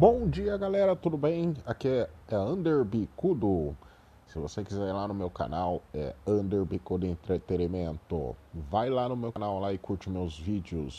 Bom dia, galera, tudo bem? Aqui é, é Under Bicudo. Se você quiser ir lá no meu canal, é Under Bicudo Entretenimento. Vai lá no meu canal lá e curte meus vídeos.